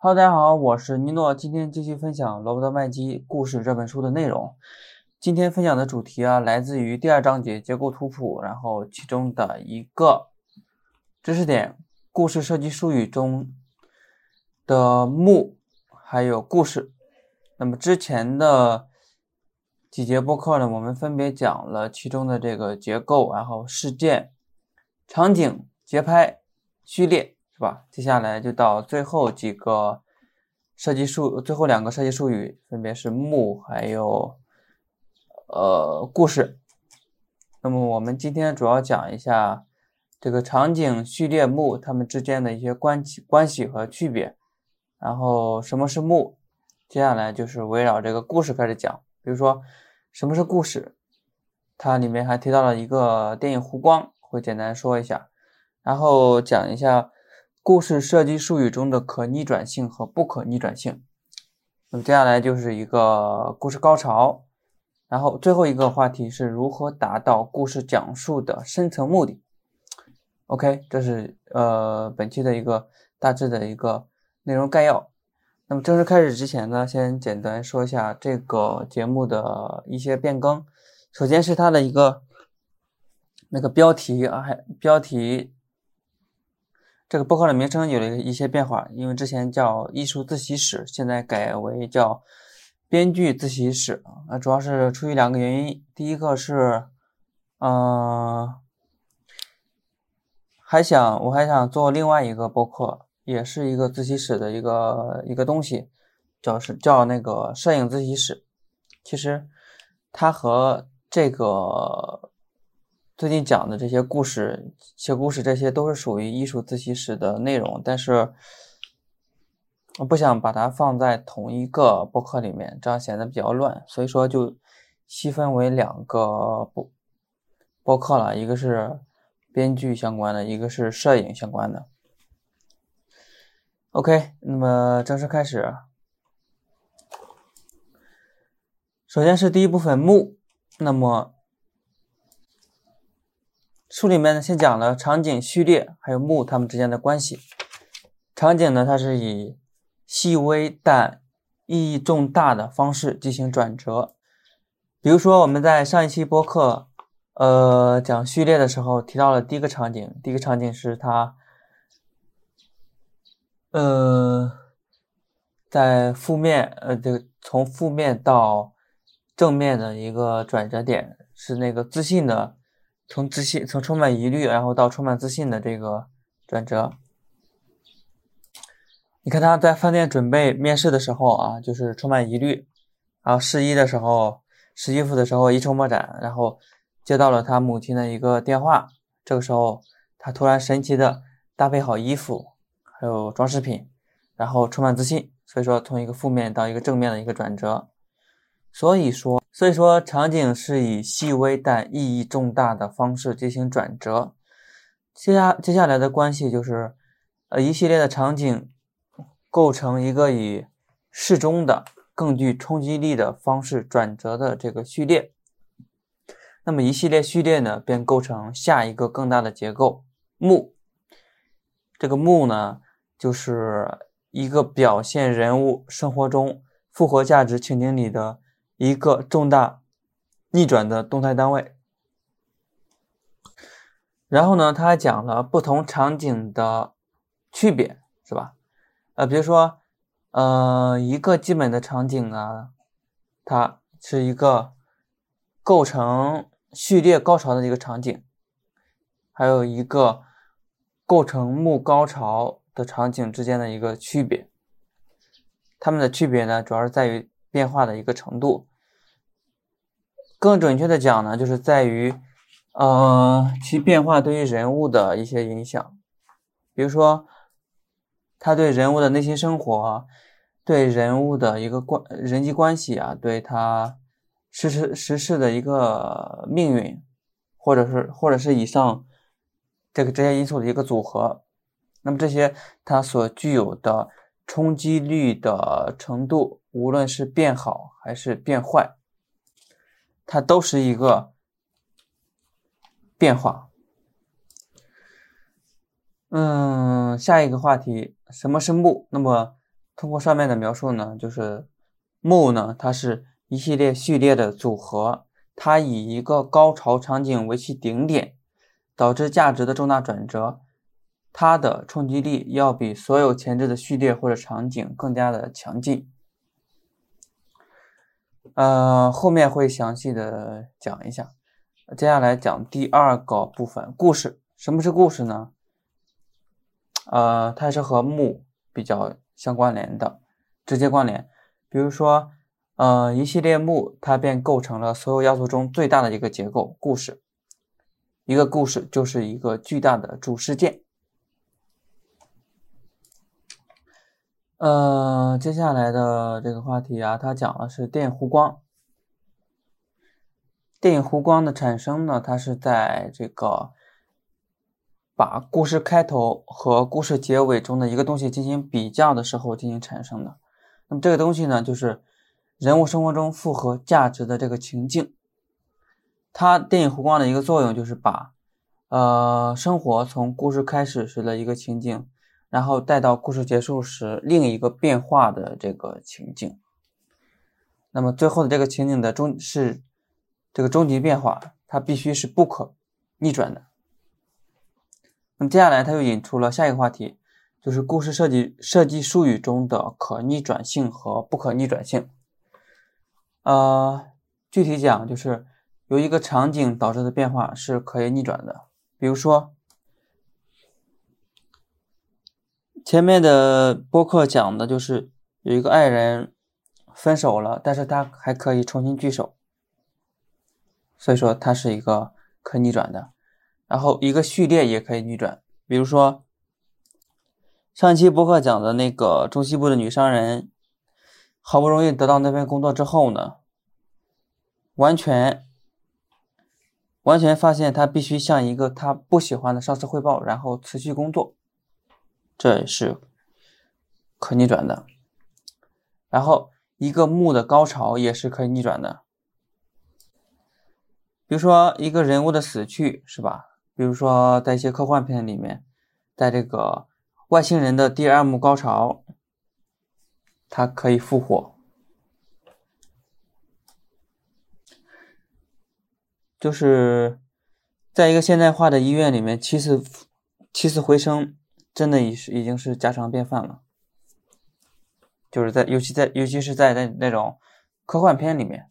Hello，大家好，我是尼诺，今天继续分享《罗伯特麦基故事》这本书的内容。今天分享的主题啊，来自于第二章节结构图谱，然后其中的一个知识点——故事设计术语中的幕还有故事。那么之前的几节播客呢，我们分别讲了其中的这个结构，然后事件、场景、节拍、序列。是吧？接下来就到最后几个设计术，最后两个设计术语分别是目还有呃故事。那么我们今天主要讲一下这个场景、序列、目它们之间的一些关系、关系和区别。然后什么是目？接下来就是围绕这个故事开始讲。比如说什么是故事？它里面还提到了一个电影《湖光》，会简单说一下，然后讲一下。故事设计术语中的可逆转性和不可逆转性。那么接下来就是一个故事高潮，然后最后一个话题是如何达到故事讲述的深层目的。OK，这是呃本期的一个大致的一个内容概要。那么正式开始之前呢，先简单说一下这个节目的一些变更。首先是它的一个那个标题啊，还标题。这个播客的名称有了一些变化，因为之前叫艺术自习室，现在改为叫编剧自习室啊。主要是出于两个原因，第一个是，嗯，还想我还想做另外一个播客，也是一个自习室的一个一个东西，叫是叫那个摄影自习室。其实它和这个。最近讲的这些故事、写故事，这些都是属于艺术自习室的内容，但是我不想把它放在同一个播客里面，这样显得比较乱，所以说就细分为两个播播客了，一个是编剧相关的，一个是摄影相关的。OK，那么正式开始。首先是第一部分木，那么。书里面呢，先讲了场景序列还有目它们之间的关系。场景呢，它是以细微但意义重大的方式进行转折。比如说，我们在上一期播客，呃，讲序列的时候提到了第一个场景，第一个场景是它，呃，在负面，呃，这个从负面到正面的一个转折点，是那个自信的。从自信，从充满疑虑，然后到充满自信的这个转折。你看他在饭店准备面试的时候啊，就是充满疑虑，然后试衣的时候，试衣服的时候一筹莫展，然后接到了他母亲的一个电话，这个时候他突然神奇的搭配好衣服，还有装饰品，然后充满自信。所以说，从一个负面到一个正面的一个转折。所以说。所以说，场景是以细微但意义重大的方式进行转折。接下接下来的关系就是，呃，一系列的场景构成一个以适中的、更具冲击力的方式转折的这个序列。那么，一系列序列呢，便构成下一个更大的结构目。这个目呢，就是一个表现人物生活中复活价值情景里的。一个重大逆转的动态单位。然后呢，他还讲了不同场景的区别，是吧？呃，比如说，呃，一个基本的场景啊，它是一个构成序列高潮的一个场景，还有一个构成幕高潮的场景之间的一个区别。它们的区别呢，主要是在于变化的一个程度。更准确的讲呢，就是在于，呃，其变化对于人物的一些影响，比如说，他对人物的内心生活，对人物的一个关人际关系啊，对他实时实事的一个命运，或者是或者是以上这个这些因素的一个组合，那么这些它所具有的冲击力的程度，无论是变好还是变坏。它都是一个变化。嗯，下一个话题，什么是目？那么通过上面的描述呢，就是幕呢，它是一系列序列的组合，它以一个高潮场景为其顶点，导致价值的重大转折，它的冲击力要比所有前置的序列或者场景更加的强劲。呃，后面会详细的讲一下。接下来讲第二个部分，故事。什么是故事呢？呃，它是和木比较相关联的，直接关联。比如说，呃，一系列木，它便构成了所有要素中最大的一个结构——故事。一个故事就是一个巨大的主事件。呃，接下来的这个话题啊，它讲的是电影弧光。电影弧光的产生呢，它是在这个把故事开头和故事结尾中的一个东西进行比较的时候进行产生的。那么这个东西呢，就是人物生活中复合价值的这个情境。它电影弧光的一个作用就是把呃生活从故事开始时的一个情景。然后带到故事结束时另一个变化的这个情景，那么最后的这个情景的终是这个终极变化，它必须是不可逆转的。那么接下来他又引出了下一个话题，就是故事设计设计术语中的可逆转性和不可逆转性。呃，具体讲就是由一个场景导致的变化是可以逆转的，比如说。前面的播客讲的就是有一个爱人分手了，但是他还可以重新聚首，所以说它是一个可逆转的。然后一个序列也可以逆转，比如说上期播客讲的那个中西部的女商人，好不容易得到那份工作之后呢，完全完全发现他必须向一个他不喜欢的上司汇报，然后辞去工作。这是可逆转的，然后一个幕的高潮也是可以逆转的。比如说一个人物的死去，是吧？比如说在一些科幻片里面，在这个外星人的第二幕高潮，它可以复活，就是在一个现代化的医院里面，起死起死回生。真的已是已经是家常便饭了，就是在尤其在尤其是在那那种科幻片里面。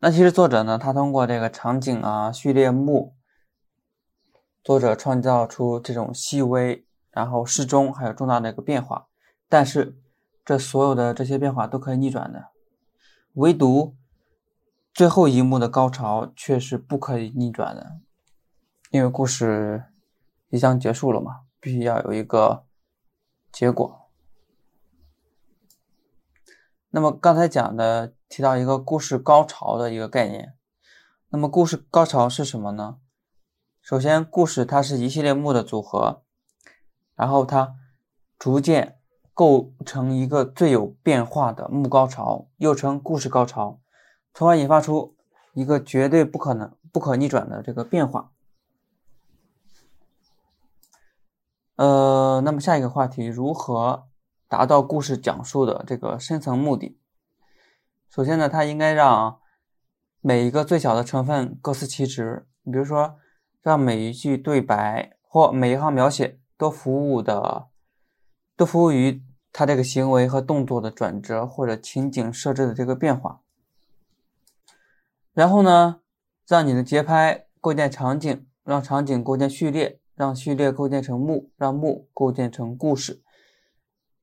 那其实作者呢，他通过这个场景啊、序列幕，作者创造出这种细微、然后适中还有重大的一个变化。但是这所有的这些变化都可以逆转的，唯独最后一幕的高潮却是不可以逆转的，因为故事。即将结束了嘛，必须要有一个结果。那么刚才讲的提到一个故事高潮的一个概念，那么故事高潮是什么呢？首先，故事它是一系列幕的组合，然后它逐渐构成一个最有变化的幕高潮，又称故事高潮，从而引发出一个绝对不可能、不可逆转的这个变化。呃，那么下一个话题，如何达到故事讲述的这个深层目的？首先呢，它应该让每一个最小的成分各司其职。你比如说，让每一句对白或每一行描写都服务的，都服务于他这个行为和动作的转折或者情景设置的这个变化。然后呢，让你的节拍构建场景，让场景构建序列。让序列构建成幕，让幕构建成故事，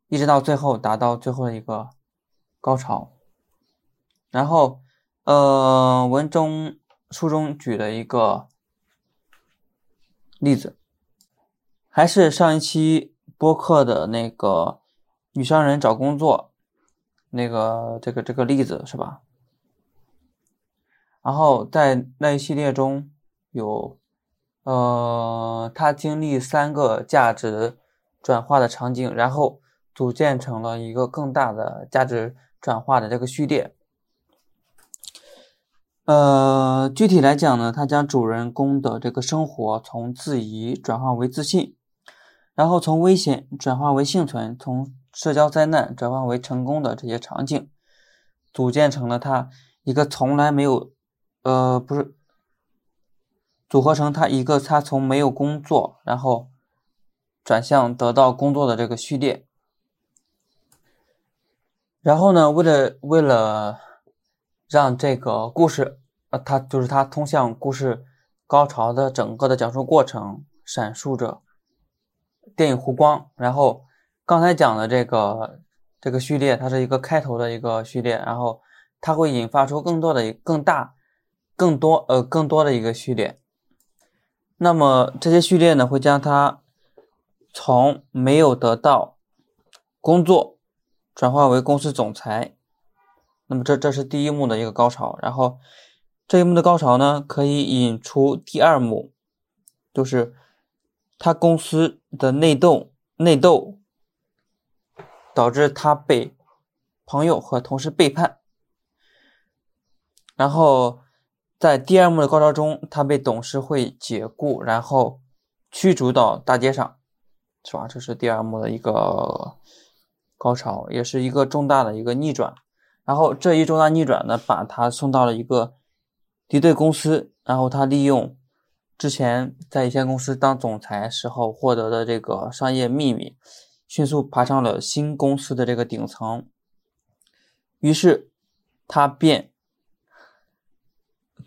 一直到最后达到最后的一个高潮。然后，呃，文中书中举了一个例子，还是上一期播客的那个女商人找工作那个这个这个例子是吧？然后在那一系列中有。呃，它经历三个价值转化的场景，然后组建成了一个更大的价值转化的这个序列。呃，具体来讲呢，它将主人公的这个生活从自疑转化为自信，然后从危险转化为幸存，从社交灾难转化为成功的这些场景，组建成了他一个从来没有，呃，不是，组合成他一个他从没有工作，然后转向得到工作的这个序列。然后呢，为了为了让这个故事，呃，它就是它通向故事高潮的整个的讲述过程，闪烁着。电影弧光，然后刚才讲的这个这个序列，它是一个开头的一个序列，然后它会引发出更多的、更大、更多呃更多的一个序列。那么这些序列呢，会将它从没有得到工作转化为公司总裁。那么这这是第一幕的一个高潮，然后这一幕的高潮呢，可以引出第二幕，就是。他公司的内斗，内斗导致他被朋友和同事背叛，然后在第二幕的高潮中，他被董事会解雇，然后驱逐到大街上，是吧？这是第二幕的一个高潮，也是一个重大的一个逆转。然后这一重大逆转呢，把他送到了一个敌对公司，然后他利用。之前在一线公司当总裁时候获得的这个商业秘密，迅速爬上了新公司的这个顶层。于是他便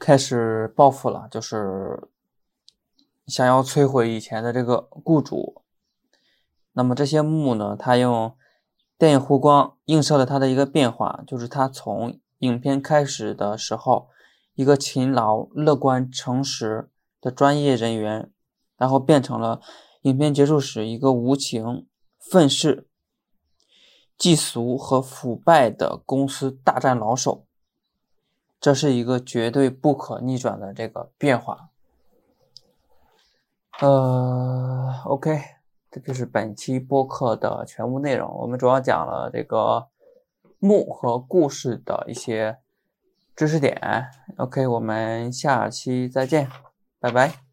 开始报复了，就是想要摧毁以前的这个雇主。那么这些幕呢，他用电影弧光映射了他的一个变化，就是他从影片开始的时候，一个勤劳、乐观、诚实。的专业人员，然后变成了影片结束时一个无情、愤世、嫉俗和腐败的公司大战老手。这是一个绝对不可逆转的这个变化。呃，OK，这就是本期播客的全部内容。我们主要讲了这个墓和故事的一些知识点。OK，我们下期再见。拜拜。